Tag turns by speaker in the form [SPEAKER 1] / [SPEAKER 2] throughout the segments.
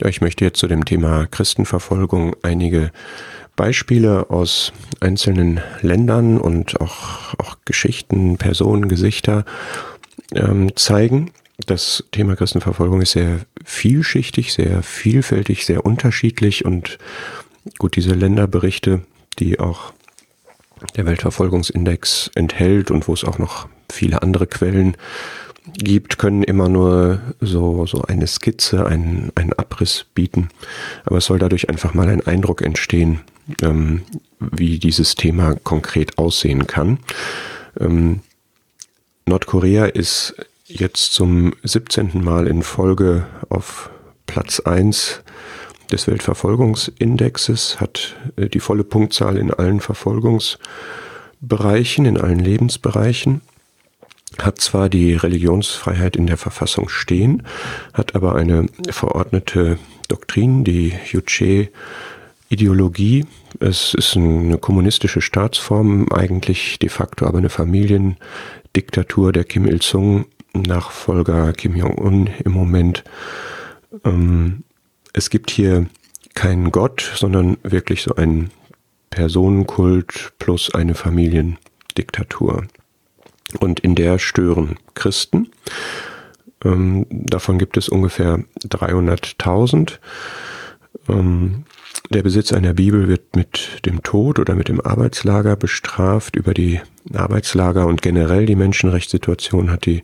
[SPEAKER 1] Ja, ich möchte jetzt zu dem Thema Christenverfolgung einige Beispiele aus einzelnen Ländern und auch, auch Geschichten, Personen, Gesichter ähm, zeigen. Das Thema Christenverfolgung ist sehr vielschichtig, sehr vielfältig, sehr unterschiedlich und gut, diese Länderberichte, die auch der Weltverfolgungsindex enthält und wo es auch noch viele andere Quellen gibt, können immer nur so, so eine Skizze, einen, einen Abriss bieten. Aber es soll dadurch einfach mal ein Eindruck entstehen, ähm, wie dieses Thema konkret aussehen kann. Ähm, Nordkorea ist jetzt zum 17. Mal in Folge auf Platz 1 des Weltverfolgungsindexes, hat äh, die volle Punktzahl in allen Verfolgungsbereichen, in allen Lebensbereichen hat zwar die Religionsfreiheit in der Verfassung stehen, hat aber eine verordnete Doktrin, die Juche-Ideologie. Es ist eine kommunistische Staatsform, eigentlich de facto aber eine Familiendiktatur der Kim Il-sung, Nachfolger Kim Jong-un im Moment. Ähm, es gibt hier keinen Gott, sondern wirklich so einen Personenkult plus eine Familiendiktatur und in der stören Christen. Ähm, davon gibt es ungefähr 300.000. Ähm, der Besitz einer Bibel wird mit dem Tod oder mit dem Arbeitslager bestraft. Über die Arbeitslager und generell die Menschenrechtssituation hat die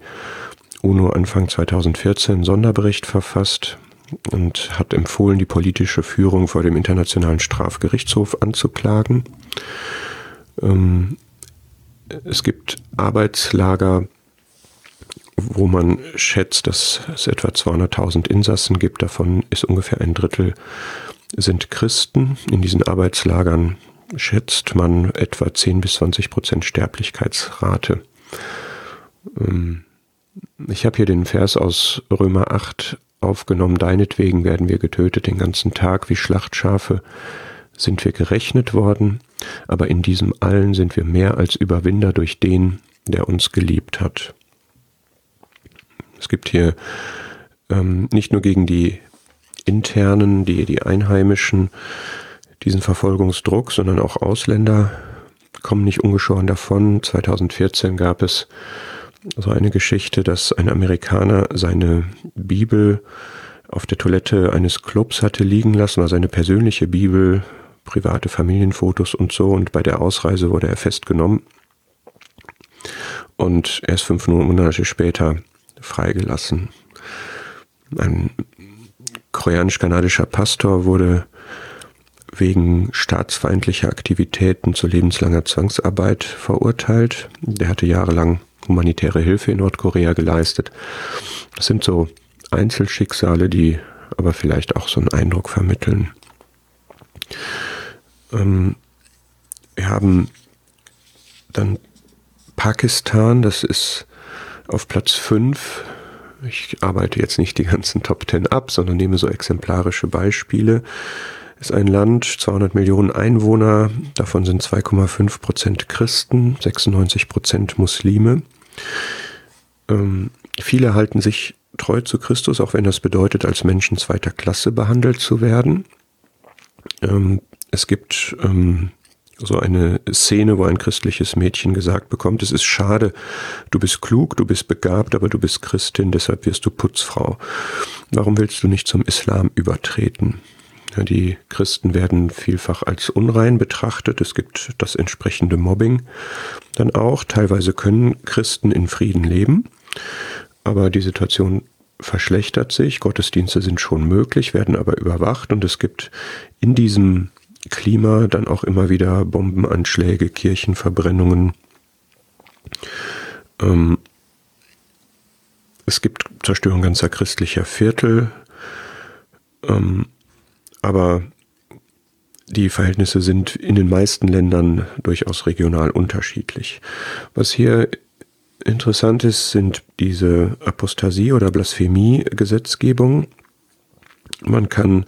[SPEAKER 1] UNO Anfang 2014 einen Sonderbericht verfasst und hat empfohlen, die politische Führung vor dem Internationalen Strafgerichtshof anzuklagen. Ähm, es gibt Arbeitslager, wo man schätzt, dass es etwa 200.000 Insassen gibt. Davon ist ungefähr ein Drittel sind Christen. In diesen Arbeitslagern schätzt man etwa 10 bis 20 Prozent Sterblichkeitsrate. Ähm, ich habe hier den Vers aus Römer 8 aufgenommen. Deinetwegen werden wir getötet den ganzen Tag wie Schlachtschafe sind wir gerechnet worden, aber in diesem allen sind wir mehr als Überwinder durch den, der uns geliebt hat. Es gibt hier ähm, nicht nur gegen die internen, die, die Einheimischen diesen Verfolgungsdruck, sondern auch Ausländer kommen nicht ungeschoren davon. 2014 gab es so eine Geschichte, dass ein Amerikaner seine Bibel auf der Toilette eines Clubs hatte liegen lassen, war seine persönliche Bibel private Familienfotos und so. Und bei der Ausreise wurde er festgenommen und erst fünf Monate später freigelassen. Ein koreanisch-kanadischer Pastor wurde wegen staatsfeindlicher Aktivitäten zu lebenslanger Zwangsarbeit verurteilt. Der hatte jahrelang humanitäre Hilfe in Nordkorea geleistet. Das sind so Einzelschicksale, die aber vielleicht auch so einen Eindruck vermitteln. Ähm, wir haben dann Pakistan, das ist auf Platz 5. Ich arbeite jetzt nicht die ganzen Top 10 ab, sondern nehme so exemplarische Beispiele. Ist ein Land, 200 Millionen Einwohner, davon sind 2,5 Prozent Christen, 96 Prozent Muslime. Ähm, viele halten sich treu zu Christus, auch wenn das bedeutet, als Menschen zweiter Klasse behandelt zu werden. Ähm, es gibt ähm, so eine Szene, wo ein christliches Mädchen gesagt bekommt, es ist schade, du bist klug, du bist begabt, aber du bist Christin, deshalb wirst du Putzfrau. Warum willst du nicht zum Islam übertreten? Ja, die Christen werden vielfach als unrein betrachtet. Es gibt das entsprechende Mobbing dann auch. Teilweise können Christen in Frieden leben, aber die Situation verschlechtert sich. Gottesdienste sind schon möglich, werden aber überwacht und es gibt in diesem Klima, dann auch immer wieder Bombenanschläge, Kirchenverbrennungen. Ähm, es gibt Zerstörung ganzer christlicher Viertel, ähm, aber die Verhältnisse sind in den meisten Ländern durchaus regional unterschiedlich. Was hier interessant ist, sind diese Apostasie- oder Blasphemie-Gesetzgebung. Man kann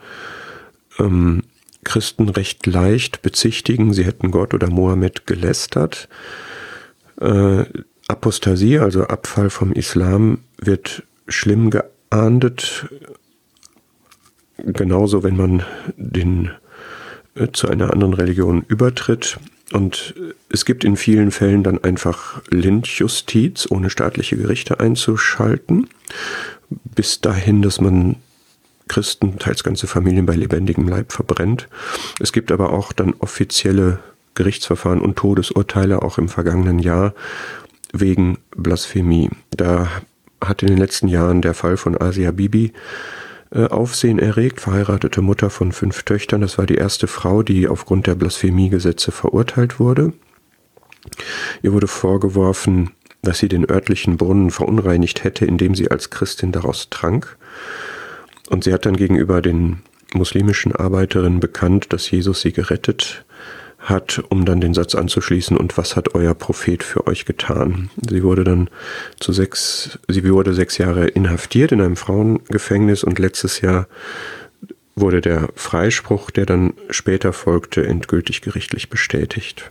[SPEAKER 1] ähm, Christen recht leicht bezichtigen, sie hätten Gott oder Mohammed gelästert. Äh, Apostasie, also Abfall vom Islam, wird schlimm geahndet. genauso, wenn man den, äh, zu einer anderen Religion übertritt. Und es gibt in vielen Fällen dann einfach Lynchjustiz, ohne staatliche Gerichte einzuschalten, bis dahin, dass man Christen, teils ganze Familien bei lebendigem Leib verbrennt. Es gibt aber auch dann offizielle Gerichtsverfahren und Todesurteile, auch im vergangenen Jahr, wegen Blasphemie. Da hat in den letzten Jahren der Fall von Asia Bibi äh, Aufsehen erregt, verheiratete Mutter von fünf Töchtern. Das war die erste Frau, die aufgrund der Blasphemiegesetze verurteilt wurde. Ihr wurde vorgeworfen, dass sie den örtlichen Brunnen verunreinigt hätte, indem sie als Christin daraus trank. Und sie hat dann gegenüber den muslimischen Arbeiterinnen bekannt, dass Jesus sie gerettet hat, um dann den Satz anzuschließen, und was hat euer Prophet für euch getan? Sie wurde dann zu sechs, sie wurde sechs Jahre inhaftiert in einem Frauengefängnis und letztes Jahr wurde der Freispruch, der dann später folgte, endgültig gerichtlich bestätigt.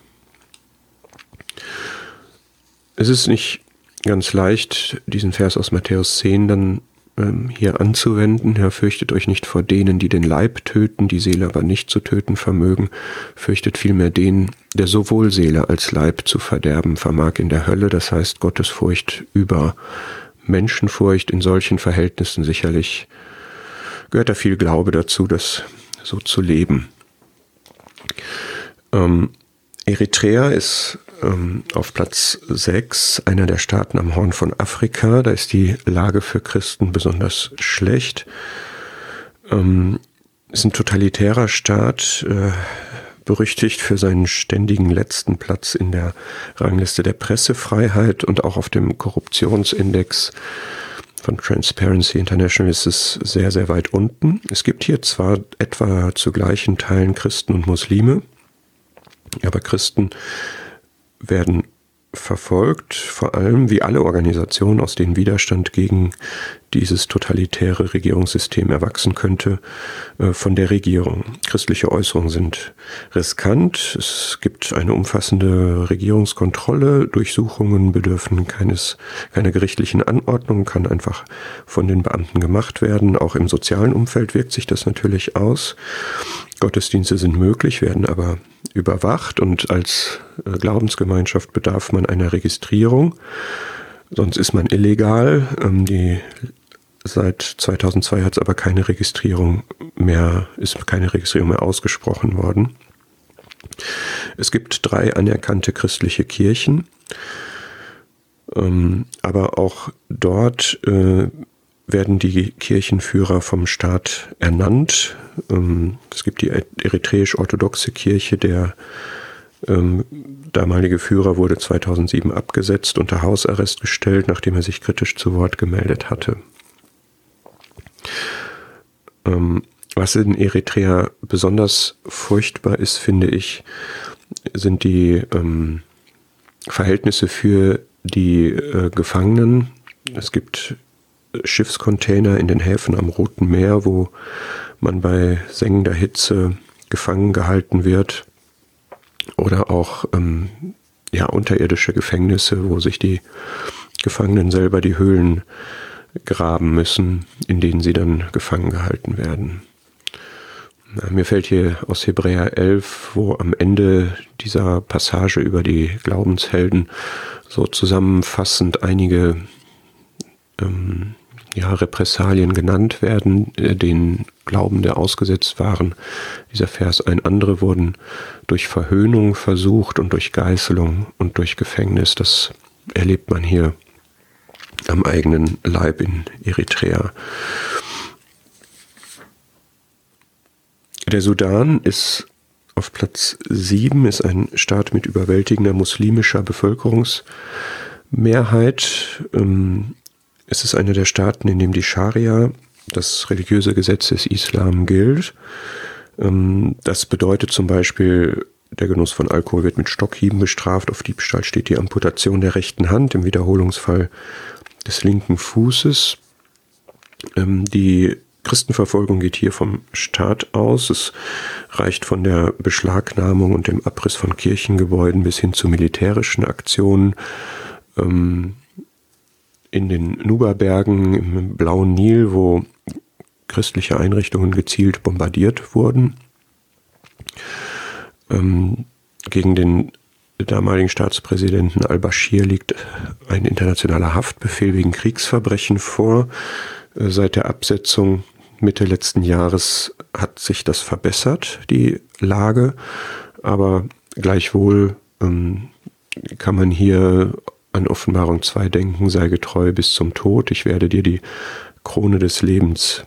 [SPEAKER 1] Es ist nicht ganz leicht, diesen Vers aus Matthäus 10 dann ähm, hier anzuwenden. Ja, fürchtet euch nicht vor denen, die den Leib töten, die Seele aber nicht zu töten vermögen. Fürchtet vielmehr den, der sowohl Seele als Leib zu verderben vermag in der Hölle. Das heißt Gottesfurcht über Menschenfurcht in solchen Verhältnissen sicherlich gehört da viel Glaube dazu, das so zu leben. Ähm, Eritrea ist ähm, auf Platz 6 einer der Staaten am Horn von Afrika. Da ist die Lage für Christen besonders schlecht. Ähm, ist ein totalitärer Staat, äh, berüchtigt für seinen ständigen letzten Platz in der Rangliste der Pressefreiheit und auch auf dem Korruptionsindex von Transparency International ist es sehr, sehr weit unten. Es gibt hier zwar etwa zu gleichen Teilen Christen und Muslime, aber Christen werden verfolgt, vor allem wie alle Organisationen, aus denen Widerstand gegen dieses totalitäre Regierungssystem erwachsen könnte, äh, von der Regierung. Christliche Äußerungen sind riskant. Es gibt eine umfassende Regierungskontrolle. Durchsuchungen bedürfen keines, keiner gerichtlichen Anordnung, kann einfach von den Beamten gemacht werden. Auch im sozialen Umfeld wirkt sich das natürlich aus. Gottesdienste sind möglich, werden aber überwacht und als äh, Glaubensgemeinschaft bedarf man einer Registrierung. Sonst ist man illegal. Ähm, die, seit 2002 hat es aber keine Registrierung mehr, ist keine Registrierung mehr ausgesprochen worden. Es gibt drei anerkannte christliche Kirchen, ähm, aber auch dort äh, werden die Kirchenführer vom Staat ernannt. Ähm, es gibt die eritreisch-orthodoxe Kirche, der ähm, damalige Führer wurde 2007 abgesetzt, unter Hausarrest gestellt, nachdem er sich kritisch zu Wort gemeldet hatte. Ähm, was in Eritrea besonders furchtbar ist, finde ich, sind die Verhältnisse für die äh, Gefangenen. Es gibt Schiffscontainer in den Häfen am Roten Meer, wo man bei sengender Hitze gefangen gehalten wird. Oder auch ähm, ja, unterirdische Gefängnisse, wo sich die Gefangenen selber die Höhlen graben müssen, in denen sie dann gefangen gehalten werden. Mir fällt hier aus Hebräer 11, wo am Ende dieser Passage über die Glaubenshelden so zusammenfassend einige ähm, ja, Repressalien genannt werden, äh, den Glauben der ausgesetzt waren. Dieser Vers, ein andere wurden durch Verhöhnung versucht und durch Geißelung und durch Gefängnis. Das erlebt man hier am eigenen Leib in Eritrea. Der Sudan ist auf Platz 7, ist ein Staat mit überwältigender muslimischer Bevölkerungsmehrheit. Ähm, es ist einer der Staaten, in dem die Scharia, das religiöse Gesetz des Islam, gilt. Ähm, das bedeutet zum Beispiel, der Genuss von Alkohol wird mit Stockhieben bestraft. Auf Diebstahl steht die Amputation der rechten Hand, im Wiederholungsfall des linken Fußes. Ähm, die Christenverfolgung geht hier vom Staat aus. Es reicht von der Beschlagnahmung und dem Abriss von Kirchengebäuden bis hin zu militärischen Aktionen. Ähm, in den Nuba-Bergen im blauen Nil, wo christliche Einrichtungen gezielt bombardiert wurden. Ähm, gegen den damaligen Staatspräsidenten al-Bashir liegt ein internationaler Haftbefehl wegen Kriegsverbrechen vor. Äh, seit der Absetzung Mitte letzten Jahres hat sich das verbessert, die Lage, aber gleichwohl ähm, kann man hier an Offenbarung 2 denken, sei getreu bis zum Tod, ich werde dir die Krone des Lebens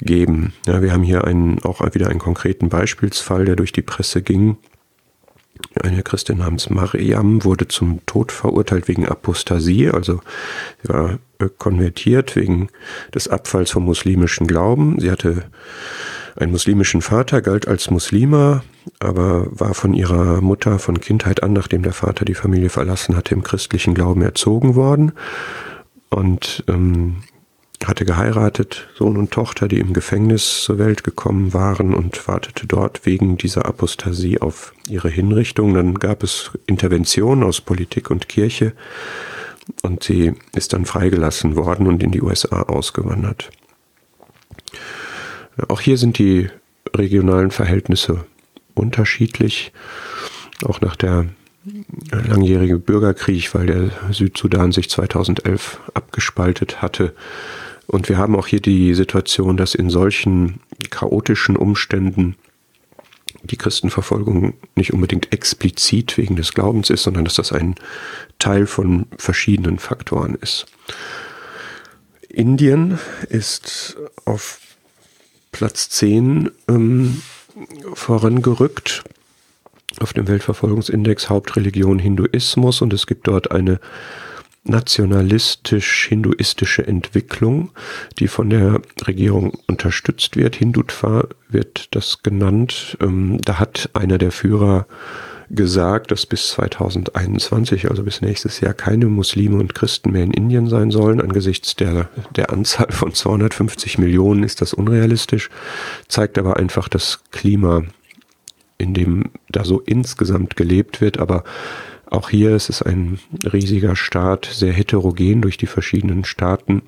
[SPEAKER 1] geben. Ja, wir haben hier einen, auch wieder einen konkreten Beispielsfall, der durch die Presse ging. Eine Christin namens Mariam wurde zum Tod verurteilt wegen Apostasie, also sie war konvertiert wegen des Abfalls vom muslimischen Glauben. Sie hatte einen muslimischen Vater, galt als Muslima, aber war von ihrer Mutter von Kindheit an, nachdem der Vater die Familie verlassen hatte, im christlichen Glauben erzogen worden und ähm, hatte geheiratet, Sohn und Tochter, die im Gefängnis zur Welt gekommen waren und wartete dort wegen dieser Apostasie auf ihre Hinrichtung. Dann gab es Interventionen aus Politik und Kirche und sie ist dann freigelassen worden und in die USA ausgewandert. Auch hier sind die regionalen Verhältnisse unterschiedlich. Auch nach der langjährige Bürgerkrieg, weil der Südsudan sich 2011 abgespaltet hatte. Und wir haben auch hier die Situation, dass in solchen chaotischen Umständen die Christenverfolgung nicht unbedingt explizit wegen des Glaubens ist, sondern dass das ein Teil von verschiedenen Faktoren ist. Indien ist auf Platz 10 ähm, vorangerückt auf dem Weltverfolgungsindex Hauptreligion Hinduismus und es gibt dort eine nationalistisch-hinduistische Entwicklung, die von der Regierung unterstützt wird. Hindutva wird das genannt. Ähm, da hat einer der Führer gesagt, dass bis 2021, also bis nächstes Jahr, keine Muslime und Christen mehr in Indien sein sollen. Angesichts der, der Anzahl von 250 Millionen ist das unrealistisch, zeigt aber einfach das Klima, in dem da so insgesamt gelebt wird. Aber auch hier ist es ein riesiger Staat, sehr heterogen durch die verschiedenen Staaten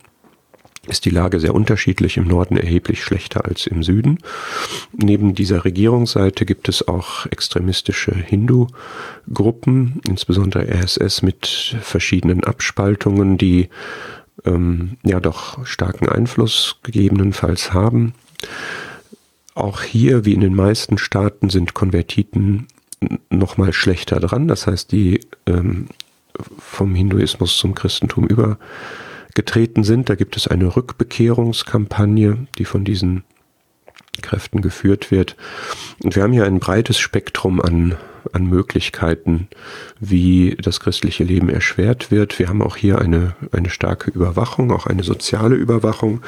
[SPEAKER 1] ist die Lage sehr unterschiedlich, im Norden erheblich schlechter als im Süden. Neben dieser Regierungsseite gibt es auch extremistische Hindu-Gruppen, insbesondere RSS mit verschiedenen Abspaltungen, die ähm, ja doch starken Einfluss gegebenenfalls haben. Auch hier, wie in den meisten Staaten, sind Konvertiten noch mal schlechter dran. Das heißt, die ähm, vom Hinduismus zum Christentum übergetreten sind. Da gibt es eine Rückbekehrungskampagne, die von diesen Kräften geführt wird. Und wir haben hier ein breites Spektrum an, an Möglichkeiten, wie das christliche Leben erschwert wird. Wir haben auch hier eine, eine starke Überwachung, auch eine soziale Überwachung.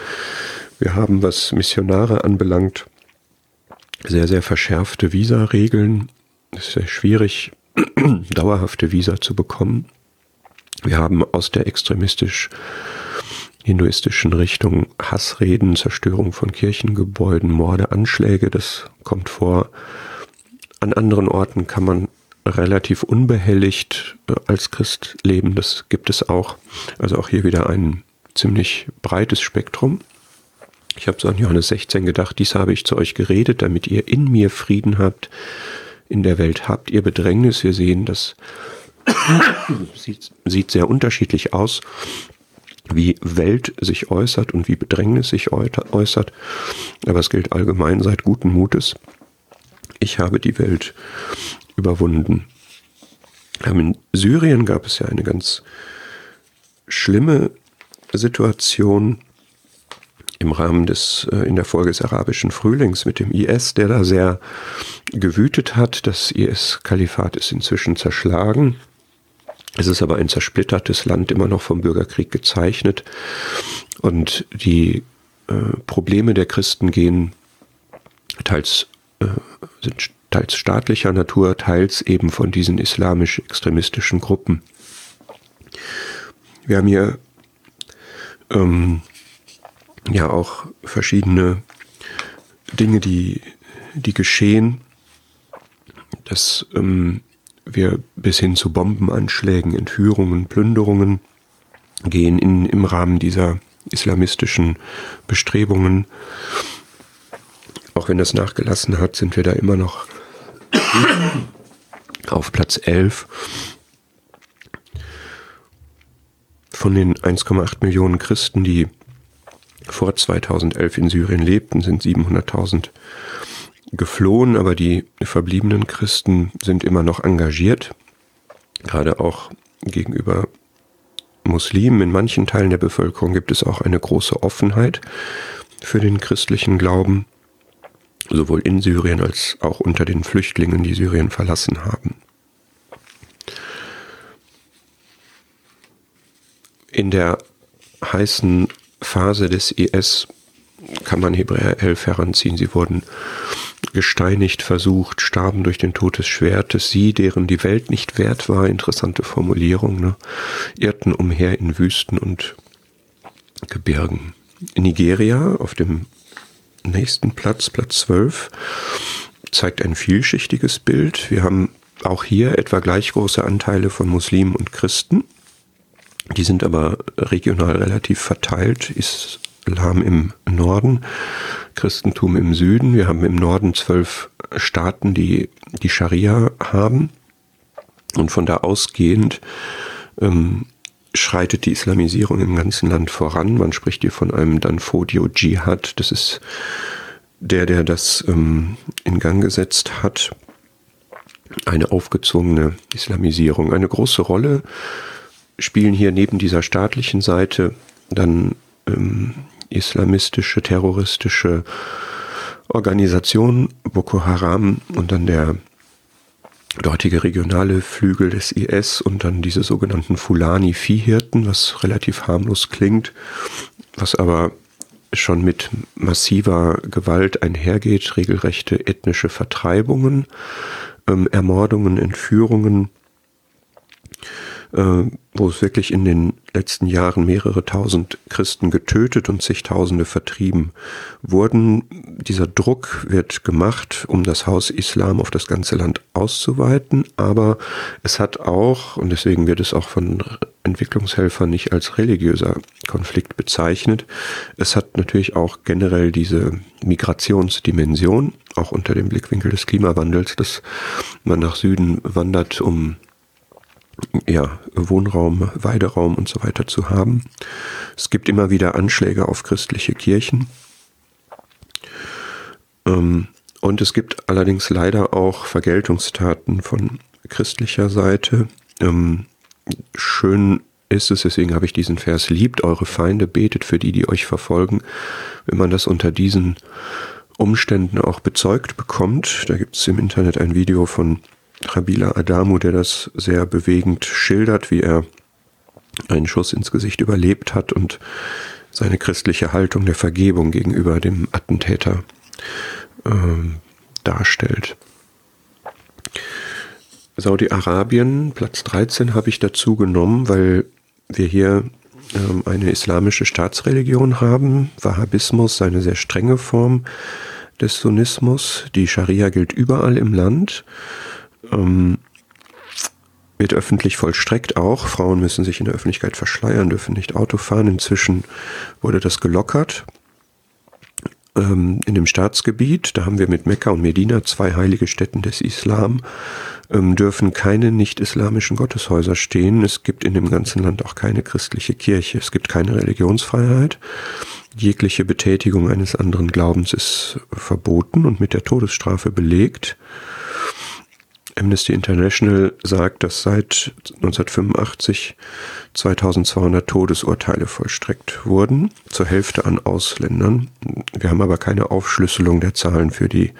[SPEAKER 1] Wir haben, was Missionare anbelangt, sehr, sehr verschärfte Visa-Regeln es ist sehr schwierig, dauerhafte Visa zu bekommen. Wir haben aus der extremistisch hinduistischen Richtung Hassreden, Zerstörung von Kirchengebäuden, Morde, Anschläge, das kommt vor. An anderen Orten kann man relativ unbehelligt äh, als Christ leben, das gibt es auch. Also auch hier wieder ein ziemlich breites Spektrum. Ich habe so an Johannes 16 gedacht, dies habe ich zu euch geredet, damit ihr in mir Frieden habt in der Welt habt ihr Bedrängnis. Wir sehen, das sieht, sieht sehr unterschiedlich aus, wie Welt sich äußert und wie Bedrängnis sich äußert. Aber es gilt allgemein, seid guten Mutes. Ich habe die Welt überwunden. In Syrien gab es ja eine ganz schlimme Situation im Rahmen des, äh, in der Folge des arabischen Frühlings mit dem IS, der da sehr gewütet hat. Das IS-Kalifat ist inzwischen zerschlagen. Es ist aber ein zersplittertes Land, immer noch vom Bürgerkrieg gezeichnet. Und die äh, Probleme der Christen gehen teils, äh, sind teils staatlicher Natur, teils eben von diesen islamisch-extremistischen Gruppen. Wir haben hier ähm, ja auch verschiedene Dinge, die, die geschehen, dass ähm, wir bis hin zu Bombenanschlägen, Entführungen, Plünderungen gehen in, im Rahmen dieser islamistischen Bestrebungen. Auch wenn das nachgelassen hat, sind wir da immer noch auf Platz 11. Von den 1,8 Millionen Christen, die vor 2011 in Syrien lebten, sind 700.000 geflohen, aber die verbliebenen Christen sind immer noch engagiert, gerade auch gegenüber Muslimen. In manchen Teilen der Bevölkerung gibt es auch eine große Offenheit für den christlichen Glauben, sowohl in Syrien als auch unter den Flüchtlingen, die Syrien verlassen haben. In der heißen Phase des IS kann man Hebräer 11 heranziehen. Sie wurden gesteinigt, versucht, starben durch den Tod des Schwertes. Sie, deren die Welt nicht wert war, interessante Formulierung, ne, irrten umher in Wüsten und Gebirgen. Nigeria auf dem nächsten Platz, Platz 12, zeigt ein vielschichtiges Bild. Wir haben auch hier etwa gleich große Anteile von Muslimen und Christen. Die sind aber regional relativ verteilt. Islam im Norden, Christentum im Süden. Wir haben im Norden zwölf Staaten, die die Scharia haben. Und von da ausgehend ähm, schreitet die Islamisierung im ganzen Land voran. Man spricht hier von einem Danfodio Dschihad. Das ist der, der das ähm, in Gang gesetzt hat. Eine aufgezwungene Islamisierung. Eine große Rolle spielen hier neben dieser staatlichen Seite dann ähm, islamistische, terroristische Organisationen, Boko Haram und dann der dortige regionale Flügel des IS und dann diese sogenannten Fulani-Viehhirten, was relativ harmlos klingt, was aber schon mit massiver Gewalt einhergeht, regelrechte ethnische Vertreibungen, ähm, Ermordungen, Entführungen, wo es wirklich in den letzten Jahren mehrere tausend Christen getötet und zigtausende vertrieben wurden. Dieser Druck wird gemacht, um das Haus Islam auf das ganze Land auszuweiten, aber es hat auch, und deswegen wird es auch von Entwicklungshelfern nicht als religiöser Konflikt bezeichnet, es hat natürlich auch generell diese Migrationsdimension, auch unter dem Blickwinkel des Klimawandels, dass man nach Süden wandert, um ja, Wohnraum, Weideraum und so weiter zu haben. Es gibt immer wieder Anschläge auf christliche Kirchen. Ähm, und es gibt allerdings leider auch Vergeltungstaten von christlicher Seite. Ähm, schön ist es, deswegen habe ich diesen Vers, liebt eure Feinde, betet für die, die euch verfolgen. Wenn man das unter diesen Umständen auch bezeugt bekommt, da gibt es im Internet ein Video von Rabila Adamu, der das sehr bewegend schildert, wie er einen Schuss ins Gesicht überlebt hat und seine christliche Haltung der Vergebung gegenüber dem Attentäter äh, darstellt. Saudi-Arabien, Platz 13 habe ich dazu genommen, weil wir hier ähm, eine islamische Staatsreligion haben. Wahhabismus, eine sehr strenge Form des Sunnismus. Die Scharia gilt überall im Land ähm, wird öffentlich vollstreckt auch. Frauen müssen sich in der Öffentlichkeit verschleiern, dürfen nicht Auto fahren. Inzwischen wurde das gelockert. Ähm, in dem Staatsgebiet, da haben wir mit Mekka und Medina zwei heilige Städten des Islam, ähm, dürfen keine nicht-islamischen Gotteshäuser stehen. Es gibt in dem ganzen Land auch keine christliche Kirche. Es gibt keine Religionsfreiheit. Jegliche Betätigung eines anderen Glaubens ist verboten und mit der Todesstrafe belegt. Amnesty International sagt, dass seit 1985 2200 Todesurteile vollstreckt wurden, zur Hälfte an Ausländern. Wir haben aber keine Aufschlüsselung der Zahlen für die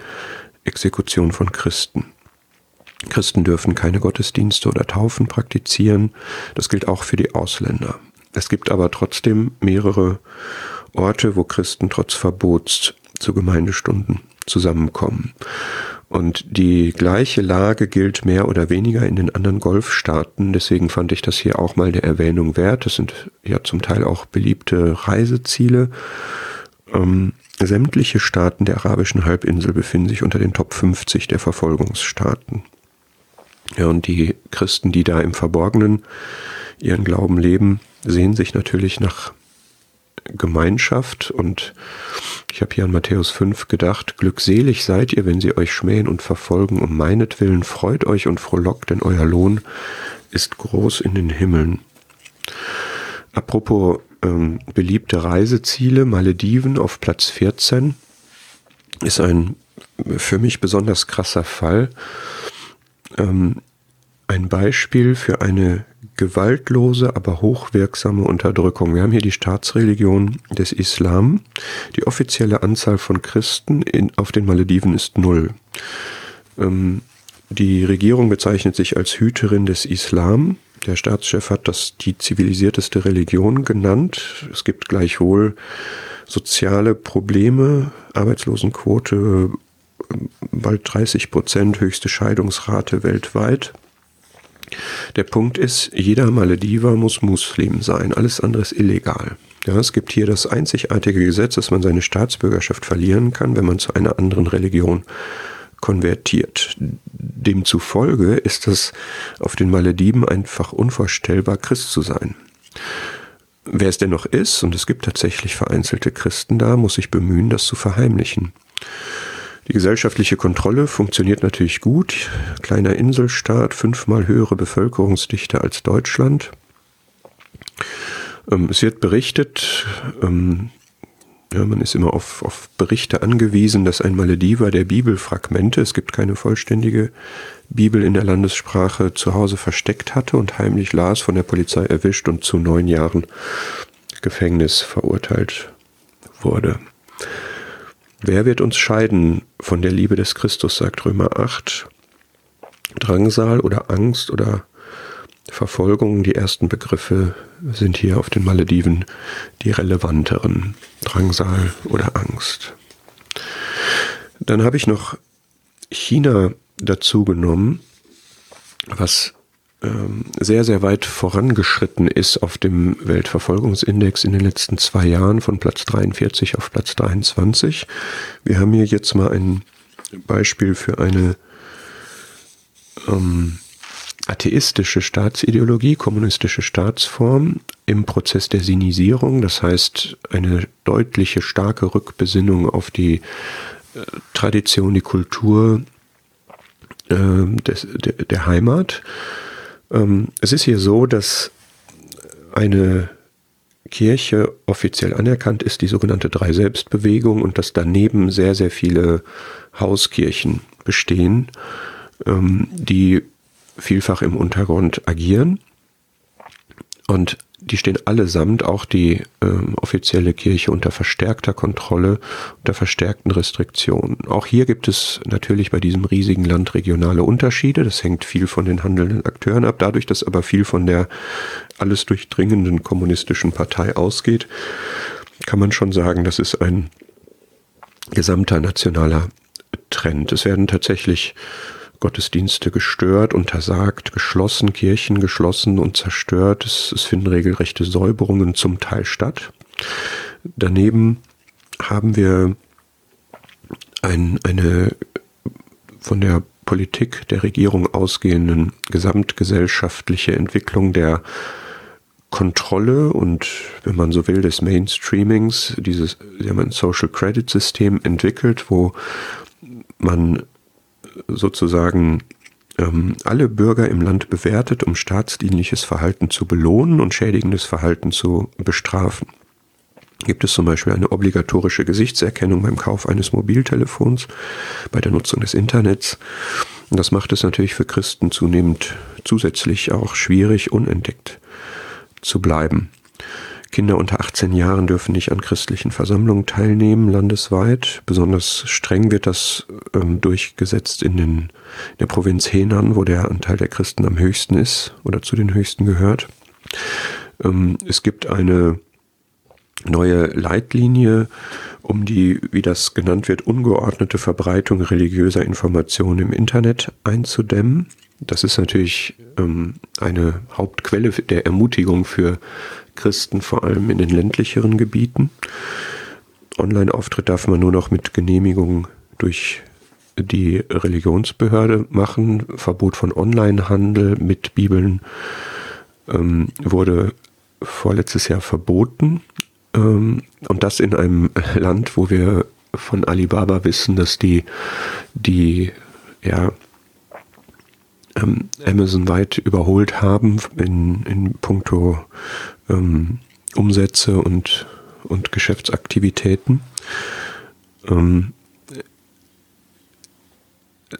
[SPEAKER 1] Exekution von Christen. Christen dürfen keine Gottesdienste oder Taufen praktizieren. Das gilt auch für die Ausländer. Es gibt aber trotzdem mehrere Orte, wo Christen trotz Verbots zu Gemeindestunden zusammenkommen. Und die gleiche Lage gilt mehr oder weniger in den anderen Golfstaaten. Deswegen fand ich das hier auch mal der Erwähnung wert. Das sind ja zum Teil auch beliebte Reiseziele. Ähm, sämtliche Staaten der arabischen Halbinsel befinden sich unter den Top 50 der Verfolgungsstaaten. Ja, und die Christen, die da im Verborgenen ihren Glauben leben, sehen sich natürlich nach Gemeinschaft und ich habe hier an Matthäus 5 gedacht, glückselig seid ihr, wenn sie euch schmähen und verfolgen um meinetwillen, freut euch und frohlockt, denn euer Lohn ist groß in den Himmeln. Apropos ähm, beliebte Reiseziele, Malediven auf Platz 14 ist ein für mich besonders krasser Fall. Ähm, ein Beispiel für eine gewaltlose, aber hochwirksame Unterdrückung. Wir haben hier die Staatsreligion des Islam. Die offizielle Anzahl von Christen in, auf den Malediven ist null. Ähm, die Regierung bezeichnet sich als Hüterin des Islam. Der Staatschef hat das die zivilisierteste Religion genannt. Es gibt gleichwohl soziale Probleme, Arbeitslosenquote bald 30 Prozent, höchste Scheidungsrate weltweit. Der Punkt ist, jeder Malediver muss Muslim sein, alles andere ist illegal. Ja, es gibt hier das einzigartige Gesetz, dass man seine Staatsbürgerschaft verlieren kann, wenn man zu einer anderen Religion konvertiert. Demzufolge ist es auf den Malediven einfach unvorstellbar, Christ zu sein. Wer es dennoch ist, und es gibt tatsächlich vereinzelte Christen da, muss sich bemühen, das zu verheimlichen. Die gesellschaftliche Kontrolle funktioniert natürlich gut. Kleiner Inselstaat, fünfmal höhere Bevölkerungsdichte als Deutschland. Ähm, es wird berichtet, ähm, ja, man ist immer auf, auf Berichte angewiesen, dass ein Malediver der Bibelfragmente, es gibt keine vollständige Bibel in der Landessprache, zu Hause versteckt hatte und heimlich las, von der Polizei erwischt und zu neun Jahren Gefängnis verurteilt wurde. Wer wird uns scheiden von der Liebe des Christus, sagt Römer 8. Drangsal oder Angst oder Verfolgung, die ersten Begriffe sind hier auf den Malediven die relevanteren. Drangsal oder Angst. Dann habe ich noch China dazu genommen, was sehr, sehr weit vorangeschritten ist auf dem Weltverfolgungsindex in den letzten zwei Jahren von Platz 43 auf Platz 23. Wir haben hier jetzt mal ein Beispiel für eine ähm, atheistische Staatsideologie, kommunistische Staatsform im Prozess der Sinisierung, das heißt eine deutliche, starke Rückbesinnung auf die äh, Tradition, die Kultur äh, des, der, der Heimat ähm, es ist hier so, dass eine Kirche offiziell anerkannt ist, die sogenannte Drei-Selbst-Bewegung, und dass daneben sehr, sehr viele Hauskirchen bestehen, ähm, die vielfach im Untergrund agieren. Und die stehen allesamt, auch die ähm, offizielle Kirche, unter verstärkter Kontrolle, unter verstärkten Restriktionen. Auch hier gibt es natürlich bei diesem riesigen Land regionale Unterschiede. Das hängt viel von den handelnden Akteuren ab. Dadurch, dass aber viel von der alles durchdringenden kommunistischen Partei ausgeht, kann man schon sagen, das ist ein gesamter nationaler Trend. Es werden tatsächlich Gottesdienste gestört, untersagt, geschlossen, Kirchen geschlossen und zerstört. Es, es finden regelrechte Säuberungen zum Teil statt. Daneben haben wir ein, eine von der Politik der Regierung ausgehenden gesamtgesellschaftliche Entwicklung der Kontrolle und, wenn man so will, des Mainstreamings, dieses, sie haben ein Social Credit System entwickelt, wo man sozusagen ähm, alle Bürger im Land bewertet, um staatsdienliches Verhalten zu belohnen und schädigendes Verhalten zu bestrafen. Gibt es zum Beispiel eine obligatorische Gesichtserkennung beim Kauf eines Mobiltelefons, bei der Nutzung des Internets. Das macht es natürlich für Christen zunehmend zusätzlich auch schwierig, unentdeckt zu bleiben. Kinder unter 18 Jahren dürfen nicht an christlichen Versammlungen teilnehmen, landesweit. Besonders streng wird das ähm, durchgesetzt in, den, in der Provinz Henan, wo der Anteil der Christen am höchsten ist oder zu den höchsten gehört. Ähm, es gibt eine neue Leitlinie, um die, wie das genannt wird, ungeordnete Verbreitung religiöser Informationen im Internet einzudämmen. Das ist natürlich ähm, eine Hauptquelle der Ermutigung für Christen, vor allem in den ländlicheren Gebieten. Online-Auftritt darf man nur noch mit Genehmigung durch die Religionsbehörde machen. Verbot von Online-Handel mit Bibeln ähm, wurde vorletztes Jahr verboten. Ähm, und das in einem Land, wo wir von Alibaba wissen, dass die, die ja, ähm, Amazon weit überholt haben in, in puncto ähm, Umsätze und, und Geschäftsaktivitäten. Ähm,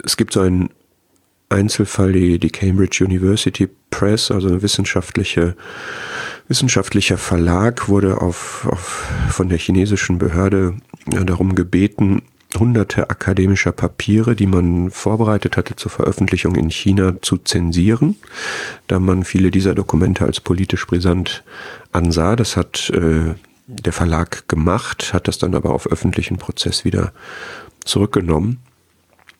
[SPEAKER 1] es gibt so einen Einzelfall, die, die Cambridge University Press, also ein wissenschaftliche, wissenschaftlicher Verlag, wurde auf, auf, von der chinesischen Behörde darum gebeten, hunderte akademischer Papiere, die man vorbereitet hatte zur Veröffentlichung in China, zu zensieren, da man viele dieser Dokumente als politisch brisant ansah. Das hat äh, der Verlag gemacht, hat das dann aber auf öffentlichen Prozess wieder zurückgenommen.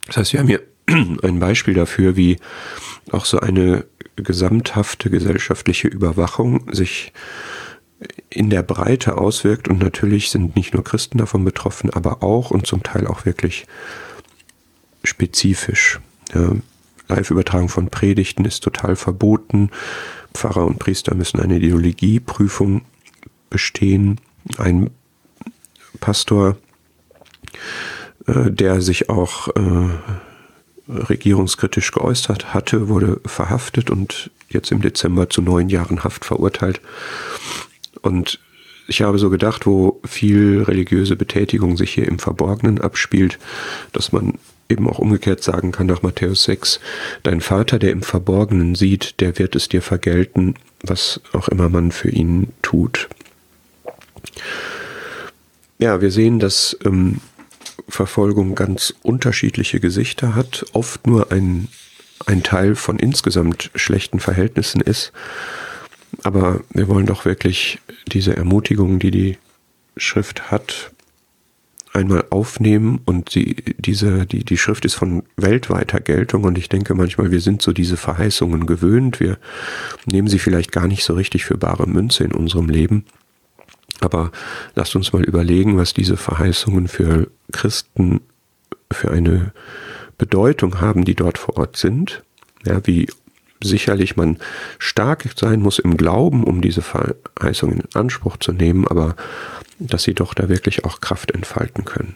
[SPEAKER 1] Das heißt, wir haben hier ein Beispiel dafür, wie auch so eine gesamthafte gesellschaftliche Überwachung sich in der Breite auswirkt und natürlich sind nicht nur Christen davon betroffen, aber auch und zum Teil auch wirklich spezifisch. Ja, Live-Übertragung von Predigten ist total verboten. Pfarrer und Priester müssen eine Ideologieprüfung bestehen. Ein Pastor, äh, der sich auch äh, regierungskritisch geäußert hatte, wurde verhaftet und jetzt im Dezember zu neun Jahren Haft verurteilt. Und ich habe so gedacht, wo viel religiöse Betätigung sich hier im Verborgenen abspielt, dass man eben auch umgekehrt sagen kann nach Matthäus 6, dein Vater, der im Verborgenen sieht, der wird es dir vergelten, was auch immer man für ihn tut. Ja, wir sehen, dass ähm, Verfolgung ganz unterschiedliche Gesichter hat, oft nur ein, ein Teil von insgesamt schlechten Verhältnissen ist. Aber wir wollen doch wirklich diese Ermutigung, die die Schrift hat, einmal aufnehmen und sie, diese, die, die Schrift ist von weltweiter Geltung und ich denke manchmal, wir sind so diese Verheißungen gewöhnt. Wir nehmen sie vielleicht gar nicht so richtig für bare Münze in unserem Leben. Aber lasst uns mal überlegen, was diese Verheißungen für Christen für eine Bedeutung haben, die dort vor Ort sind. Ja, wie sicherlich man stark sein muss im Glauben, um diese Verheißungen in Anspruch zu nehmen, aber dass sie doch da wirklich auch Kraft entfalten können.